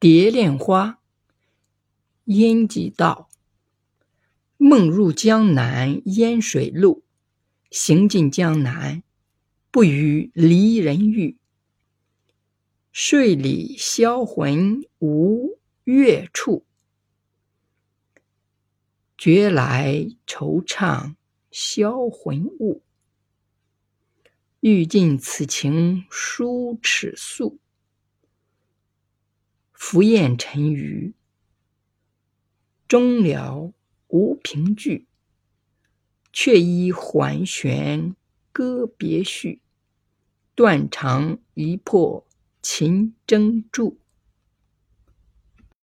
蝶恋花，烟几道。梦入江南烟水路，行尽江南，不与离人语。睡里销魂无月处，觉来惆怅销魂物。欲尽此情书尺素。浮雁沉鱼，终了无凭据。却依还弦歌别绪，断肠一破秦筝柱。